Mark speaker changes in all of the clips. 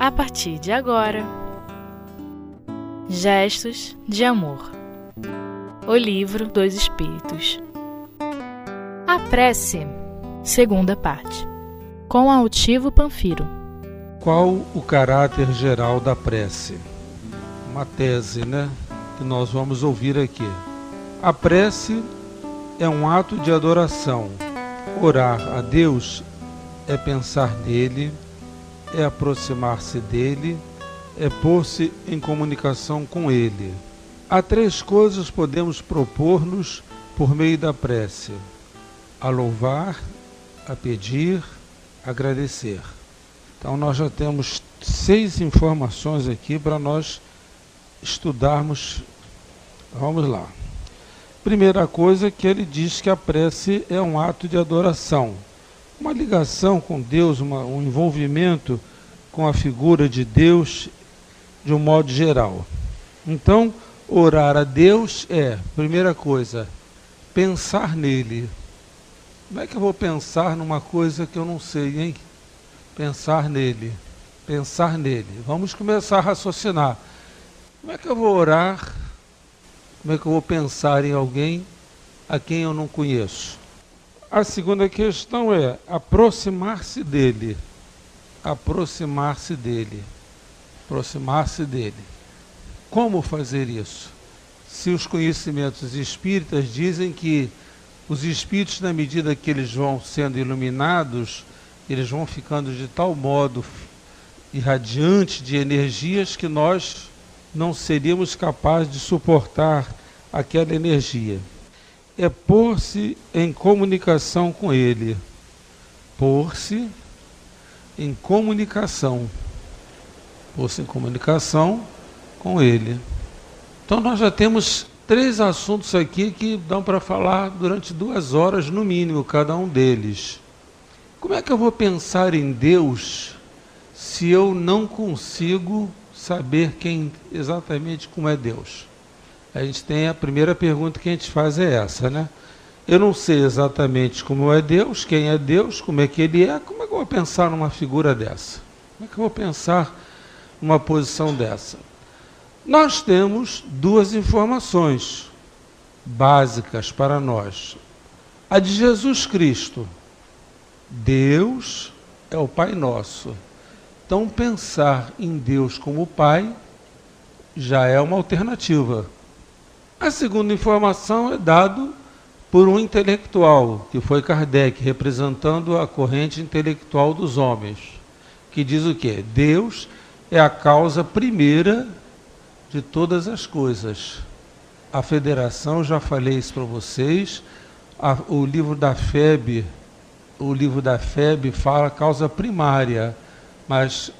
Speaker 1: a partir de agora. Gestos de Amor O Livro dos Espíritos A Prece, segunda parte, com Altivo Panfiro.
Speaker 2: Qual o caráter geral da prece? Uma tese, né? Que nós vamos ouvir aqui. A prece é um ato de adoração. Orar a Deus é pensar nele é aproximar-se dele, é pôr-se em comunicação com ele. Há três coisas podemos propor-nos por meio da prece: a louvar, a pedir, agradecer. Então nós já temos seis informações aqui para nós estudarmos. Vamos lá. Primeira coisa é que ele diz que a prece é um ato de adoração uma ligação com Deus, uma, um envolvimento com a figura de Deus de um modo geral. Então, orar a Deus é, primeira coisa, pensar nele. Como é que eu vou pensar numa coisa que eu não sei, hein? Pensar nele. Pensar nele. Vamos começar a raciocinar. Como é que eu vou orar? Como é que eu vou pensar em alguém a quem eu não conheço? A segunda questão é aproximar-se dele. Aproximar-se dele. Aproximar-se dele. Como fazer isso? Se os conhecimentos espíritas dizem que os espíritos, na medida que eles vão sendo iluminados, eles vão ficando de tal modo irradiantes de energias que nós não seríamos capazes de suportar aquela energia é pôr-se em comunicação com Ele. Pôr-se em comunicação. Pôr-se em comunicação com Ele. Então nós já temos três assuntos aqui que dão para falar durante duas horas no mínimo, cada um deles. Como é que eu vou pensar em Deus se eu não consigo saber quem exatamente como é Deus? A gente tem a primeira pergunta que a gente faz é essa, né? Eu não sei exatamente como é Deus, quem é Deus, como é que ele é, como é que eu vou pensar numa figura dessa? Como é que eu vou pensar numa posição dessa? Nós temos duas informações básicas para nós. A de Jesus Cristo. Deus é o Pai nosso. Então, pensar em Deus como Pai já é uma alternativa. A segunda informação é dado por um intelectual, que foi Kardec, representando a corrente intelectual dos homens, que diz o quê? Deus é a causa primeira de todas as coisas. A federação, já falei isso para vocês, a, o livro da FEB, o livro da FEB fala causa primária, mas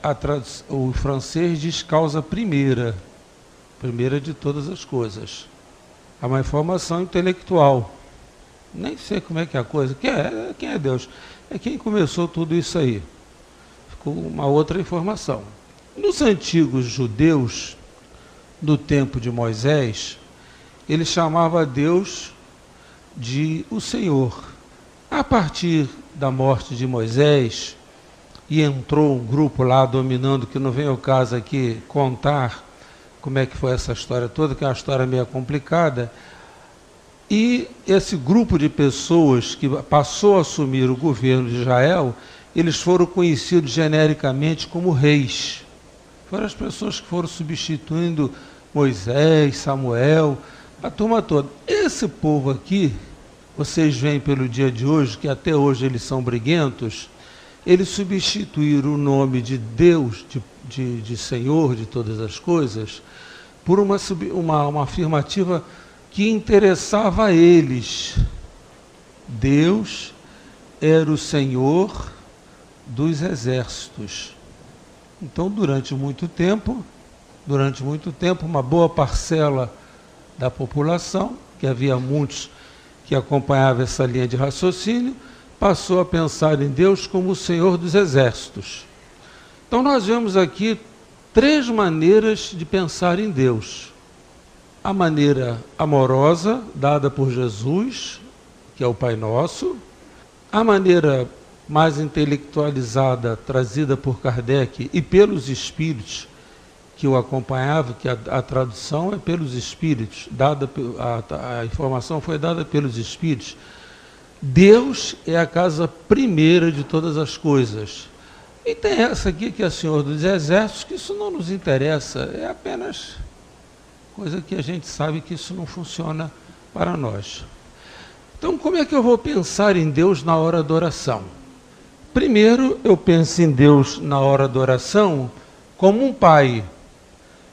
Speaker 2: o francês diz causa primeira, primeira de todas as coisas. É uma informação intelectual. Nem sei como é que é a coisa. Quem é, quem é Deus? É quem começou tudo isso aí. Ficou uma outra informação. Nos antigos judeus, no tempo de Moisés, ele chamava Deus de o Senhor. A partir da morte de Moisés, e entrou um grupo lá dominando, que não vem ao caso aqui contar como é que foi essa história toda, que é uma história meio complicada. E esse grupo de pessoas que passou a assumir o governo de Israel, eles foram conhecidos genericamente como reis. Foram as pessoas que foram substituindo Moisés, Samuel, a turma toda. Esse povo aqui, vocês veem pelo dia de hoje, que até hoje eles são briguentos, eles substituíram o nome de Deus, de, de, de Senhor de todas as coisas, por uma, uma, uma afirmativa que interessava a eles. Deus era o Senhor dos exércitos. Então, durante muito tempo, durante muito tempo, uma boa parcela da população, que havia muitos que acompanhavam essa linha de raciocínio, passou a pensar em Deus como o Senhor dos exércitos. Então, nós vemos aqui três maneiras de pensar em Deus. A maneira amorosa, dada por Jesus, que é o Pai Nosso, a maneira mais intelectualizada, trazida por Kardec e pelos espíritos que o acompanhavam, que a, a tradução é pelos espíritos, dada a, a informação foi dada pelos espíritos. Deus é a casa primeira de todas as coisas. E tem essa aqui que é o Senhor dos Exércitos, que isso não nos interessa, é apenas coisa que a gente sabe que isso não funciona para nós. Então, como é que eu vou pensar em Deus na hora da oração? Primeiro, eu penso em Deus na hora da oração como um pai.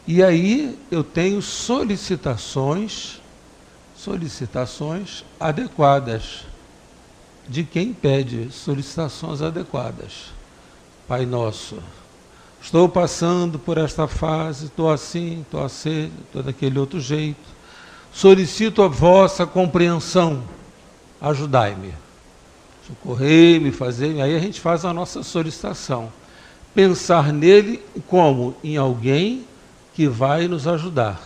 Speaker 2: E aí eu tenho solicitações, solicitações adequadas de quem pede solicitações adequadas. Pai nosso, estou passando por esta fase, estou assim, estou assim, estou daquele outro jeito. Solicito a vossa compreensão, ajudai-me. Socorrei-me, fazer Aí a gente faz a nossa solicitação. Pensar nele como? Em alguém que vai nos ajudar.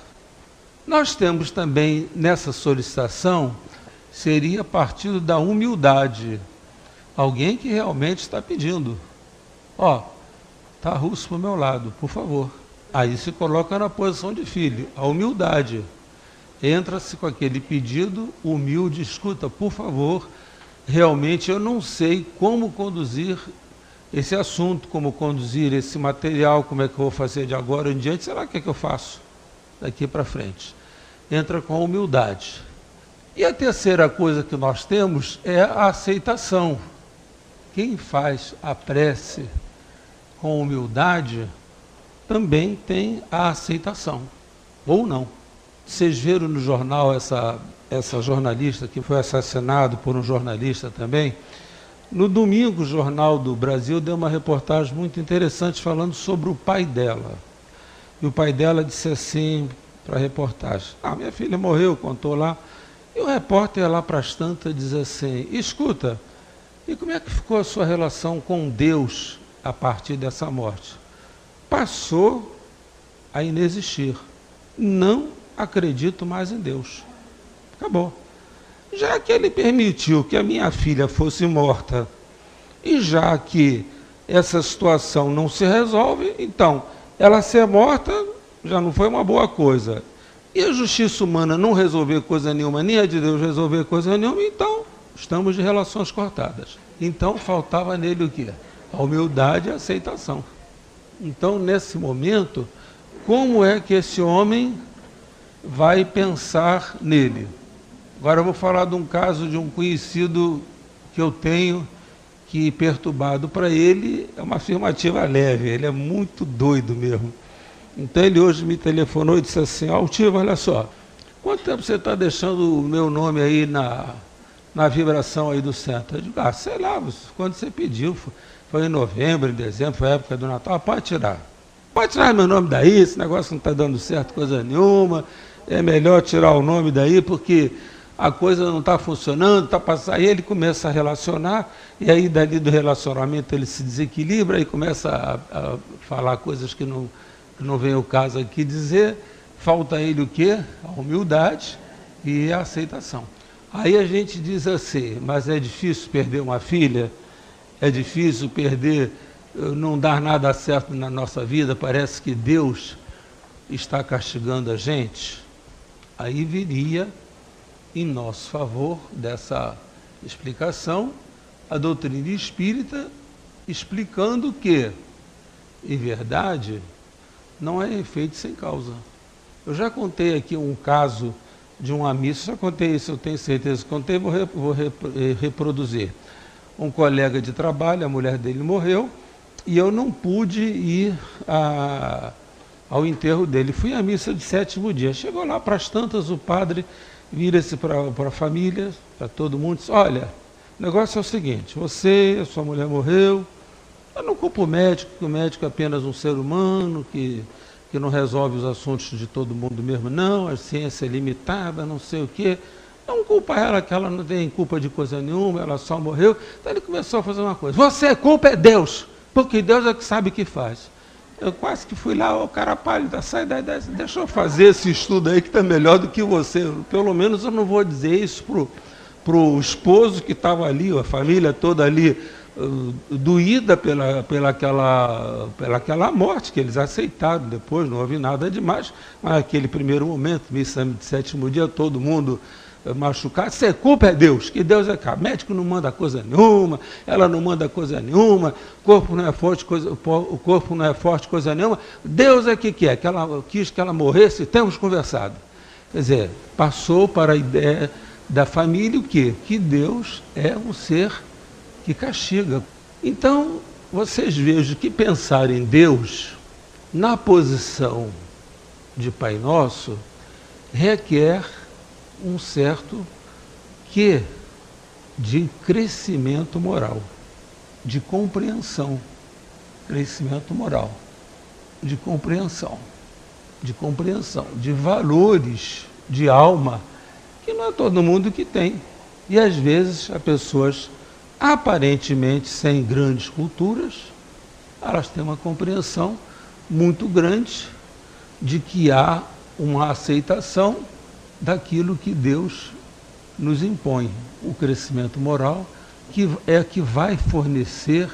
Speaker 2: Nós temos também nessa solicitação, seria partido da humildade. Alguém que realmente está pedindo Ó, tá russo para o meu lado, por favor. Aí se coloca na posição de filho, a humildade. Entra-se com aquele pedido humilde, escuta, por favor, realmente eu não sei como conduzir esse assunto, como conduzir esse material, como é que eu vou fazer de agora em diante, será que é que eu faço daqui para frente? Entra com humildade. E a terceira coisa que nós temos é a aceitação. Quem faz a prece com humildade, também tem a aceitação, ou não. Vocês viram no jornal essa, essa jornalista que foi assassinado por um jornalista também? No domingo, o Jornal do Brasil deu uma reportagem muito interessante falando sobre o pai dela. E o pai dela disse assim para a reportagem: Ah, minha filha morreu, contou lá. E o repórter lá para as tantas diz assim: Escuta, e como é que ficou a sua relação com Deus a partir dessa morte. Passou a inexistir. Não acredito mais em Deus. Acabou. Já que ele permitiu que a minha filha fosse morta, e já que essa situação não se resolve, então ela ser morta já não foi uma boa coisa. E a justiça humana não resolver coisa nenhuma, nem a de Deus resolver coisa nenhuma, então estamos de relações cortadas. Então faltava nele o quê? A humildade e a aceitação. Então, nesse momento, como é que esse homem vai pensar nele? Agora eu vou falar de um caso de um conhecido que eu tenho que perturbado para ele é uma afirmativa leve, ele é muito doido mesmo. Então ele hoje me telefonou e disse assim, Altivo, olha só, quanto tempo você está deixando o meu nome aí na, na vibração aí do centro? Eu digo, ah, sei lá, quando você pediu, foi em novembro, em dezembro, foi a época do Natal. Pode tirar. Pode tirar meu nome daí, esse negócio não está dando certo coisa nenhuma. É melhor tirar o nome daí, porque a coisa não está funcionando, está passando. Aí ele começa a relacionar, e aí dali do relacionamento ele se desequilibra e começa a, a falar coisas que não, que não vem o caso aqui dizer. Falta a ele o quê? A humildade e a aceitação. Aí a gente diz assim, mas é difícil perder uma filha? é difícil perder, eh, não dar nada certo na nossa vida, parece que Deus está castigando a gente, aí viria em nosso favor dessa explicação a doutrina espírita explicando que, em verdade, não é efeito sem causa. Eu já contei aqui um caso de um amigo, já contei isso, eu tenho certeza que contei, vou, vou eh, reproduzir um colega de trabalho, a mulher dele morreu, e eu não pude ir a, ao enterro dele. Fui à missa de sétimo dia. Chegou lá para as tantas, o padre vira-se para a família, para todo mundo, diz, olha, o negócio é o seguinte, você, a sua mulher morreu, eu não culpo o médico, que o médico é apenas um ser humano, que, que não resolve os assuntos de todo mundo mesmo, não, a ciência é limitada, não sei o quê. Não culpa ela, que ela não tem culpa de coisa nenhuma, ela só morreu. Então ele começou a fazer uma coisa. Você, culpa é Deus, porque Deus é que sabe o que faz. Eu quase que fui lá, o cara pálido, sai daí, deixa eu fazer esse estudo aí que está melhor do que você. Pelo menos eu não vou dizer isso para o esposo que estava ali, a família toda ali doída pela, pela, aquela, pela aquela morte que eles aceitaram depois, não houve nada demais, mas naquele primeiro momento, missa de sétimo dia, todo mundo uh, machucado, se culpa é Deus, que Deus é cá. Médico não manda coisa nenhuma, ela não manda coisa nenhuma, corpo não é forte, coisa, o corpo não é forte, coisa nenhuma. Deus é que quer, que ela quis que ela morresse, temos conversado. Quer dizer, passou para a ideia da família o quê? Que Deus é um ser que castiga. Então, vocês vejam que pensar em Deus na posição de Pai Nosso requer um certo que de crescimento moral, de compreensão, crescimento moral, de compreensão, de compreensão, de valores de alma que não é todo mundo que tem. E às vezes as pessoas aparentemente sem grandes culturas, elas têm uma compreensão muito grande de que há uma aceitação daquilo que Deus nos impõe, o crescimento moral, que é que vai fornecer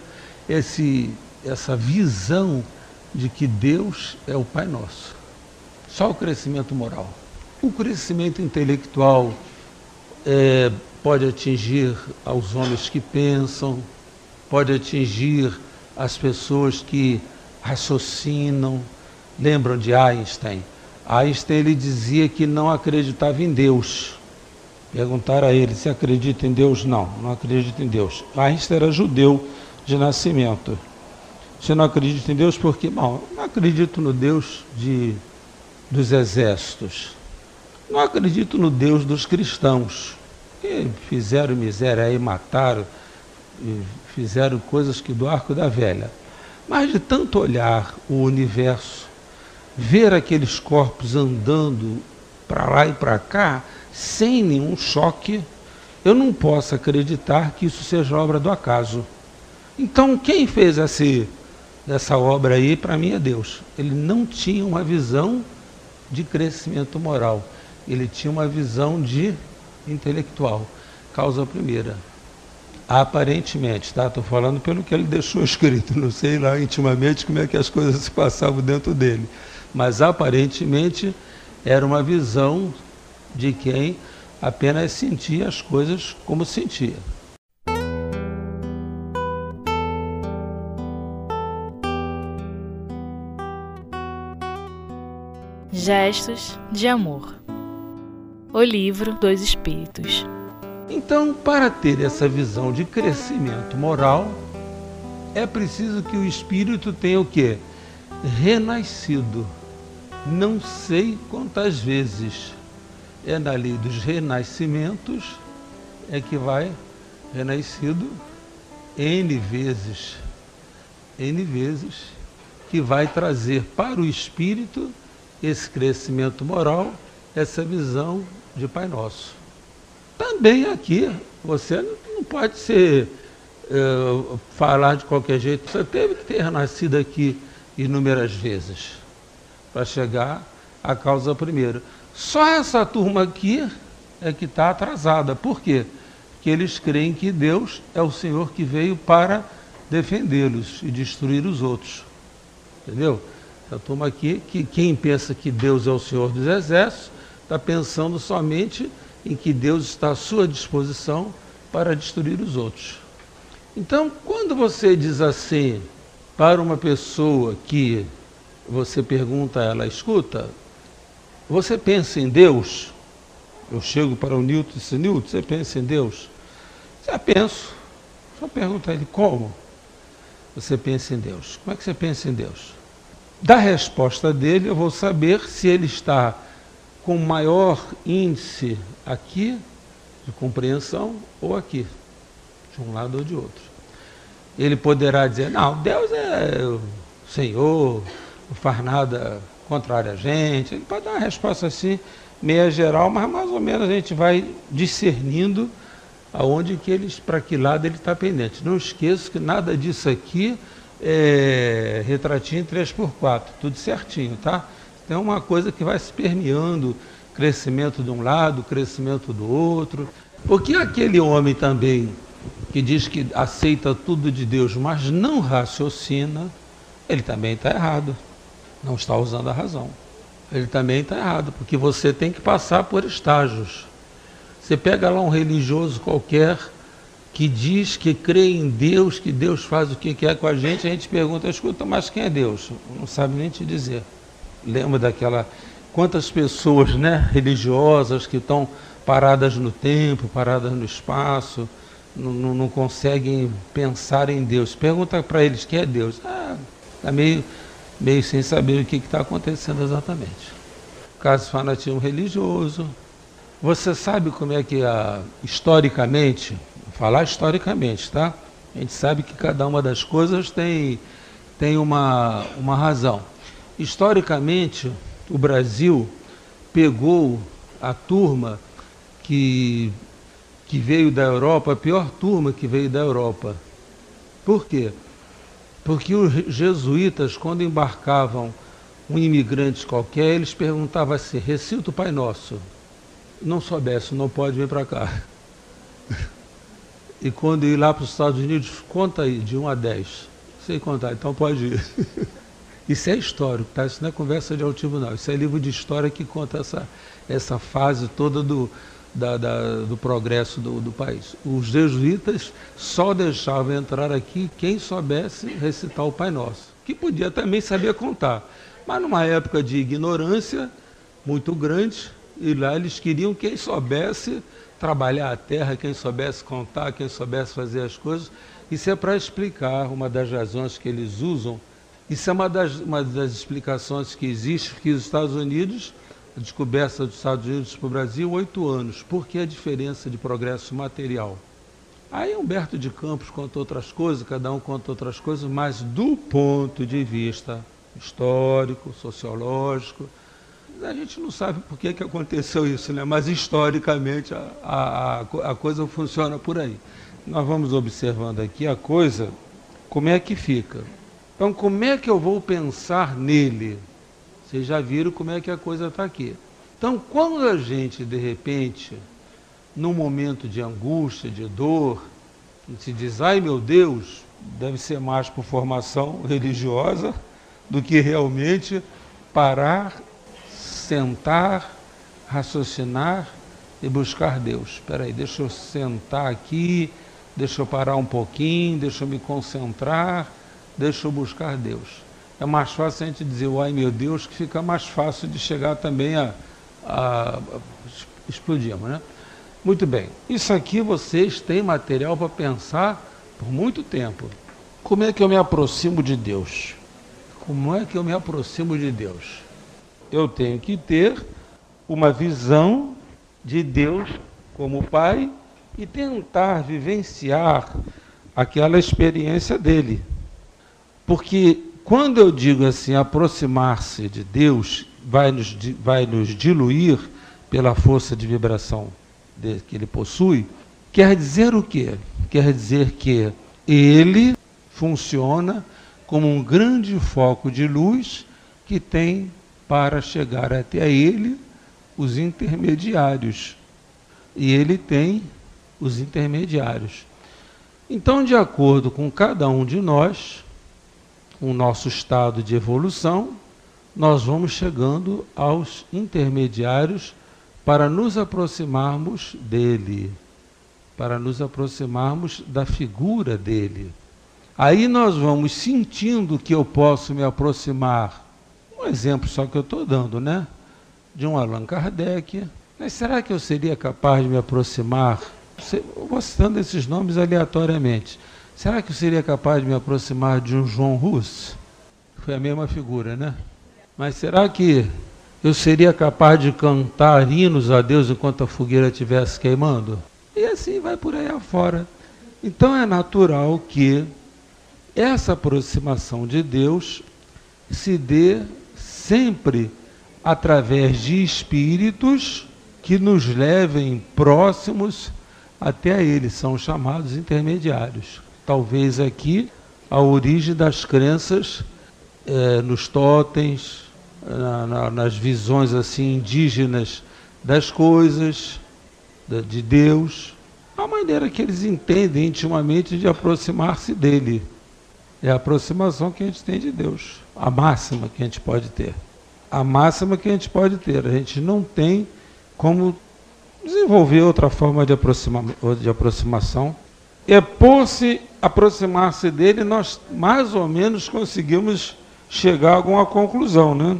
Speaker 2: esse, essa visão de que Deus é o Pai Nosso. Só o crescimento moral. O crescimento intelectual é, pode atingir aos homens que pensam, pode atingir as pessoas que raciocinam. Lembram de Einstein? Einstein ele dizia que não acreditava em Deus. Perguntaram a ele se acredita em Deus. Não, não acredita em Deus. Einstein era judeu de nascimento. Você não acredita em Deus porque, bom, não acredito no Deus de, dos exércitos. Não acredito no Deus dos cristãos, fizeram miséria aí, mataram, fizeram coisas que do arco da velha. Mas de tanto olhar o universo, ver aqueles corpos andando para lá e para cá, sem nenhum choque, eu não posso acreditar que isso seja obra do acaso. Então, quem fez essa, essa obra aí, para mim, é Deus. Ele não tinha uma visão de crescimento moral ele tinha uma visão de intelectual. Causa primeira. Aparentemente, tá? Estou falando pelo que ele deixou escrito, não sei lá intimamente como é que as coisas se passavam dentro dele. Mas aparentemente era uma visão de quem apenas sentia as coisas como sentia.
Speaker 1: Gestos de amor. O livro dos Espíritos.
Speaker 2: Então, para ter essa visão de crescimento moral, é preciso que o espírito tenha o quê? Renascido. Não sei quantas vezes. É na lei dos renascimentos é que vai renascido N vezes. N vezes que vai trazer para o espírito esse crescimento moral essa visão de Pai Nosso. Também aqui, você não pode ser é, falar de qualquer jeito. Você teve que ter nascido aqui inúmeras vezes para chegar à causa primeira. Só essa turma aqui é que está atrasada. Por quê? Porque eles creem que Deus é o Senhor que veio para defendê-los e destruir os outros. Entendeu? Essa turma aqui, que quem pensa que Deus é o Senhor dos exércitos, está pensando somente em que Deus está à sua disposição para destruir os outros. Então, quando você diz assim para uma pessoa que você pergunta ela, escuta, você pensa em Deus? Eu chego para o Newton e disse, Newton, você pensa em Deus? Já penso. Só pergunta a ele, como você pensa em Deus? Como é que você pensa em Deus? Da resposta dele, eu vou saber se ele está com maior índice aqui de compreensão ou aqui, de um lado ou de outro. Ele poderá dizer, não, Deus é o Senhor, não faz nada contrário a gente. Ele pode dar uma resposta assim, meia geral, mas mais ou menos a gente vai discernindo aonde que eles, para que lado ele está pendente. Não esqueça que nada disso aqui é retratinho 3x4, tudo certinho, tá? Tem uma coisa que vai se permeando, crescimento de um lado, crescimento do outro. Porque aquele homem também que diz que aceita tudo de Deus, mas não raciocina, ele também está errado. Não está usando a razão. Ele também está errado, porque você tem que passar por estágios. Você pega lá um religioso qualquer que diz que crê em Deus, que Deus faz o que quer com a gente, a gente pergunta, escuta, mas quem é Deus? Não sabe nem te dizer. Lembra daquela. Quantas pessoas né, religiosas que estão paradas no tempo, paradas no espaço, não, não, conseguem pensar em Deus. Pergunta para eles quem é Deus. Ah, está meio, meio sem saber o que está acontecendo exatamente. Caso fanatismo religioso. Você sabe como é que, a, historicamente, falar historicamente, tá? A gente sabe que cada uma das coisas tem, tem uma, uma razão. Historicamente, o Brasil pegou a turma que que veio da Europa, a pior turma que veio da Europa. Por quê? Porque os jesuítas, quando embarcavam um imigrante qualquer, eles perguntavam assim, recita o Pai Nosso. Não soubesse, não pode vir para cá. E quando ir lá para os Estados Unidos, conta aí, de 1 a 10. Sei contar, então pode ir. Isso é histórico, tá? Isso não é conversa de altivo, não. Isso é livro de história que conta essa, essa fase toda do, da, da, do progresso do, do, país. Os jesuítas só deixavam entrar aqui quem soubesse recitar o Pai Nosso, que podia também saber contar. Mas numa época de ignorância muito grande, e lá eles queriam quem soubesse trabalhar a terra, quem soubesse contar, quem soubesse fazer as coisas. Isso é para explicar uma das razões que eles usam. Isso é uma das, uma das explicações que existe, que os Estados Unidos a descoberta dos Estados Unidos para o Brasil, oito anos. Por que a diferença de progresso material? Aí Humberto de Campos conta outras coisas, cada um conta outras coisas, mas do ponto de vista histórico, sociológico, a gente não sabe por que, que aconteceu isso, né? mas historicamente a, a, a coisa funciona por aí. Nós vamos observando aqui a coisa, como é que fica. Então, como é que eu vou pensar nele? Vocês já viram como é que a coisa está aqui. Então, quando a gente, de repente, num momento de angústia, de dor, se diz, ai meu Deus, deve ser mais por formação religiosa do que realmente parar, sentar, raciocinar e buscar Deus. Espera aí, deixa eu sentar aqui, deixa eu parar um pouquinho, deixa eu me concentrar, deixa eu buscar Deus é mais fácil a gente dizer, ai meu Deus, que fica mais fácil de chegar também a, a, a explodimos, né? Muito bem, isso aqui vocês têm material para pensar por muito tempo. Como é que eu me aproximo de Deus? Como é que eu me aproximo de Deus? Eu tenho que ter uma visão de Deus como Pai e tentar vivenciar aquela experiência dele. Porque quando eu digo assim, aproximar-se de Deus vai nos, vai nos diluir pela força de vibração de, que ele possui, quer dizer o quê? Quer dizer que ele funciona como um grande foco de luz que tem para chegar até ele os intermediários. E ele tem os intermediários. Então, de acordo com cada um de nós, o nosso estado de evolução, nós vamos chegando aos intermediários para nos aproximarmos dele, para nos aproximarmos da figura dele. Aí nós vamos sentindo que eu posso me aproximar. Um exemplo só que eu estou dando, né? De um Allan Kardec. Mas será que eu seria capaz de me aproximar? Eu vou citando esses nomes aleatoriamente. Será que eu seria capaz de me aproximar de um João Russo? Foi a mesma figura, né? Mas será que eu seria capaz de cantar hinos a Deus enquanto a fogueira estivesse queimando? E assim vai por aí afora. Então é natural que essa aproximação de Deus se dê sempre através de espíritos que nos levem próximos até a Ele, são chamados intermediários talvez aqui, a origem das crenças é, nos totens, na, na, nas visões assim indígenas das coisas, de Deus. a maneira que eles entendem intimamente de aproximar-se dele. É a aproximação que a gente tem de Deus, a máxima que a gente pode ter. A máxima que a gente pode ter. A gente não tem como desenvolver outra forma de, aproxima, de aproximação. É por se aproximar-se dele, nós mais ou menos conseguimos chegar a alguma conclusão, né?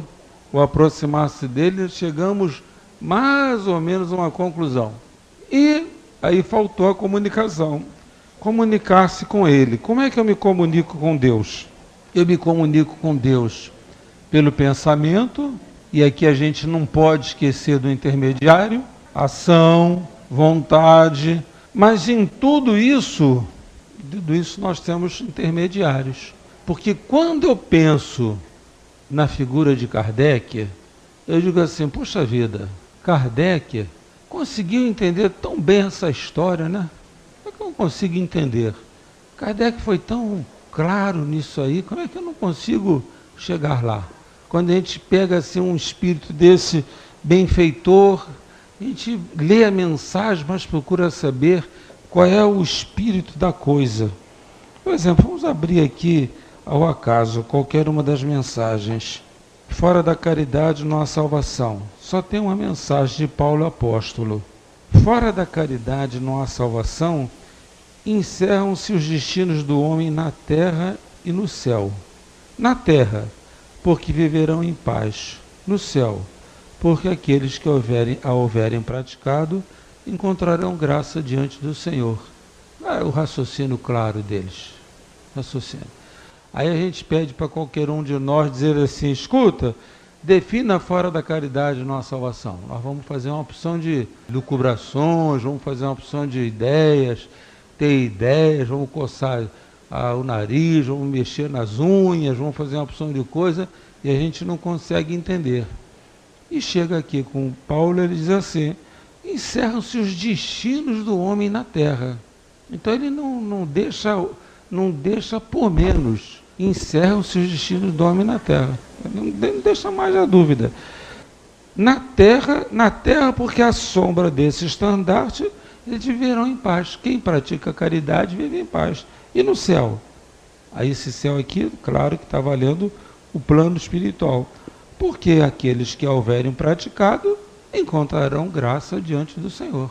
Speaker 2: O aproximar-se dele, chegamos mais ou menos a uma conclusão. E aí faltou a comunicação. Comunicar-se com ele. Como é que eu me comunico com Deus? Eu me comunico com Deus pelo pensamento, e aqui a gente não pode esquecer do intermediário, ação, vontade, mas em tudo isso, tudo isso nós temos intermediários. Porque quando eu penso na figura de Kardec, eu digo assim, puxa vida, Kardec conseguiu entender tão bem essa história, né? Como é que eu não consigo entender? Kardec foi tão claro nisso aí, como é que eu não consigo chegar lá? Quando a gente pega assim um espírito desse benfeitor, a gente lê a mensagem, mas procura saber qual é o espírito da coisa. Por exemplo, vamos abrir aqui ao acaso qualquer uma das mensagens. Fora da caridade não há salvação. Só tem uma mensagem de Paulo apóstolo. Fora da caridade não há salvação, encerram-se os destinos do homem na terra e no céu. Na terra, porque viverão em paz. No céu, porque aqueles que houverem, a houverem praticado encontrarão graça diante do Senhor. É o raciocínio claro deles. Raciocínio. Aí a gente pede para qualquer um de nós dizer assim: escuta, defina fora da caridade nossa salvação. Nós vamos fazer uma opção de lucubrações, vamos fazer uma opção de ideias, ter ideias, vamos coçar ah, o nariz, vamos mexer nas unhas, vamos fazer uma opção de coisa e a gente não consegue entender. E chega aqui com Paulo, ele diz assim: encerram-se os destinos do homem na terra. Então ele não, não deixa não deixa por menos. Encerram-se os destinos do homem na terra. Não deixa mais a dúvida. Na terra, na terra, porque a sombra desse estandarte, eles viverão em paz. Quem pratica caridade vive em paz. E no céu? Aí esse céu aqui, claro que está valendo o plano espiritual. Porque aqueles que houverem praticado encontrarão graça diante do Senhor.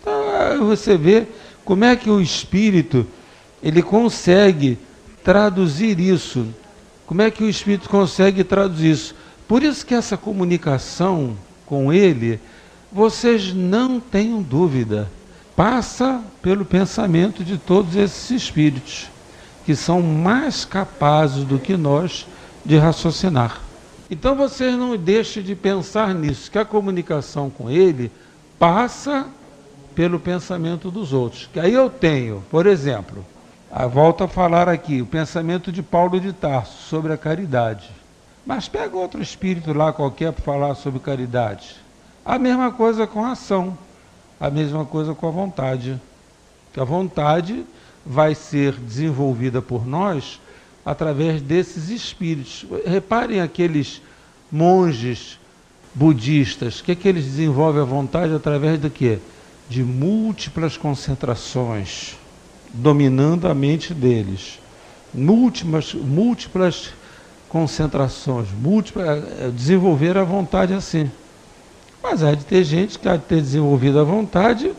Speaker 2: Então você vê como é que o Espírito ele consegue traduzir isso. Como é que o Espírito consegue traduzir isso? Por isso que essa comunicação com ele, vocês não tenham dúvida, passa pelo pensamento de todos esses espíritos, que são mais capazes do que nós de raciocinar. Então vocês não deixem de pensar nisso, que a comunicação com ele passa pelo pensamento dos outros. Que aí eu tenho, por exemplo, ah, volto a falar aqui, o pensamento de Paulo de Tarso sobre a caridade. Mas pega outro espírito lá qualquer para falar sobre caridade. A mesma coisa com a ação, a mesma coisa com a vontade. Que a vontade vai ser desenvolvida por nós através desses espíritos. Reparem aqueles monges budistas, o que, é que eles desenvolvem a vontade através do quê? De múltiplas concentrações dominando a mente deles. Múltiplas, múltiplas concentrações, múltiplas, é, desenvolver a vontade assim. Mas há de ter gente que há de ter desenvolvido a vontade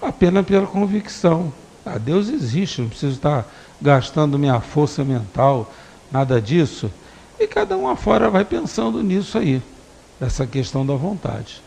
Speaker 2: apenas pela convicção. Ah, Deus existe, não preciso estar gastando minha força mental, nada disso. E cada um afora vai pensando nisso aí, essa questão da vontade.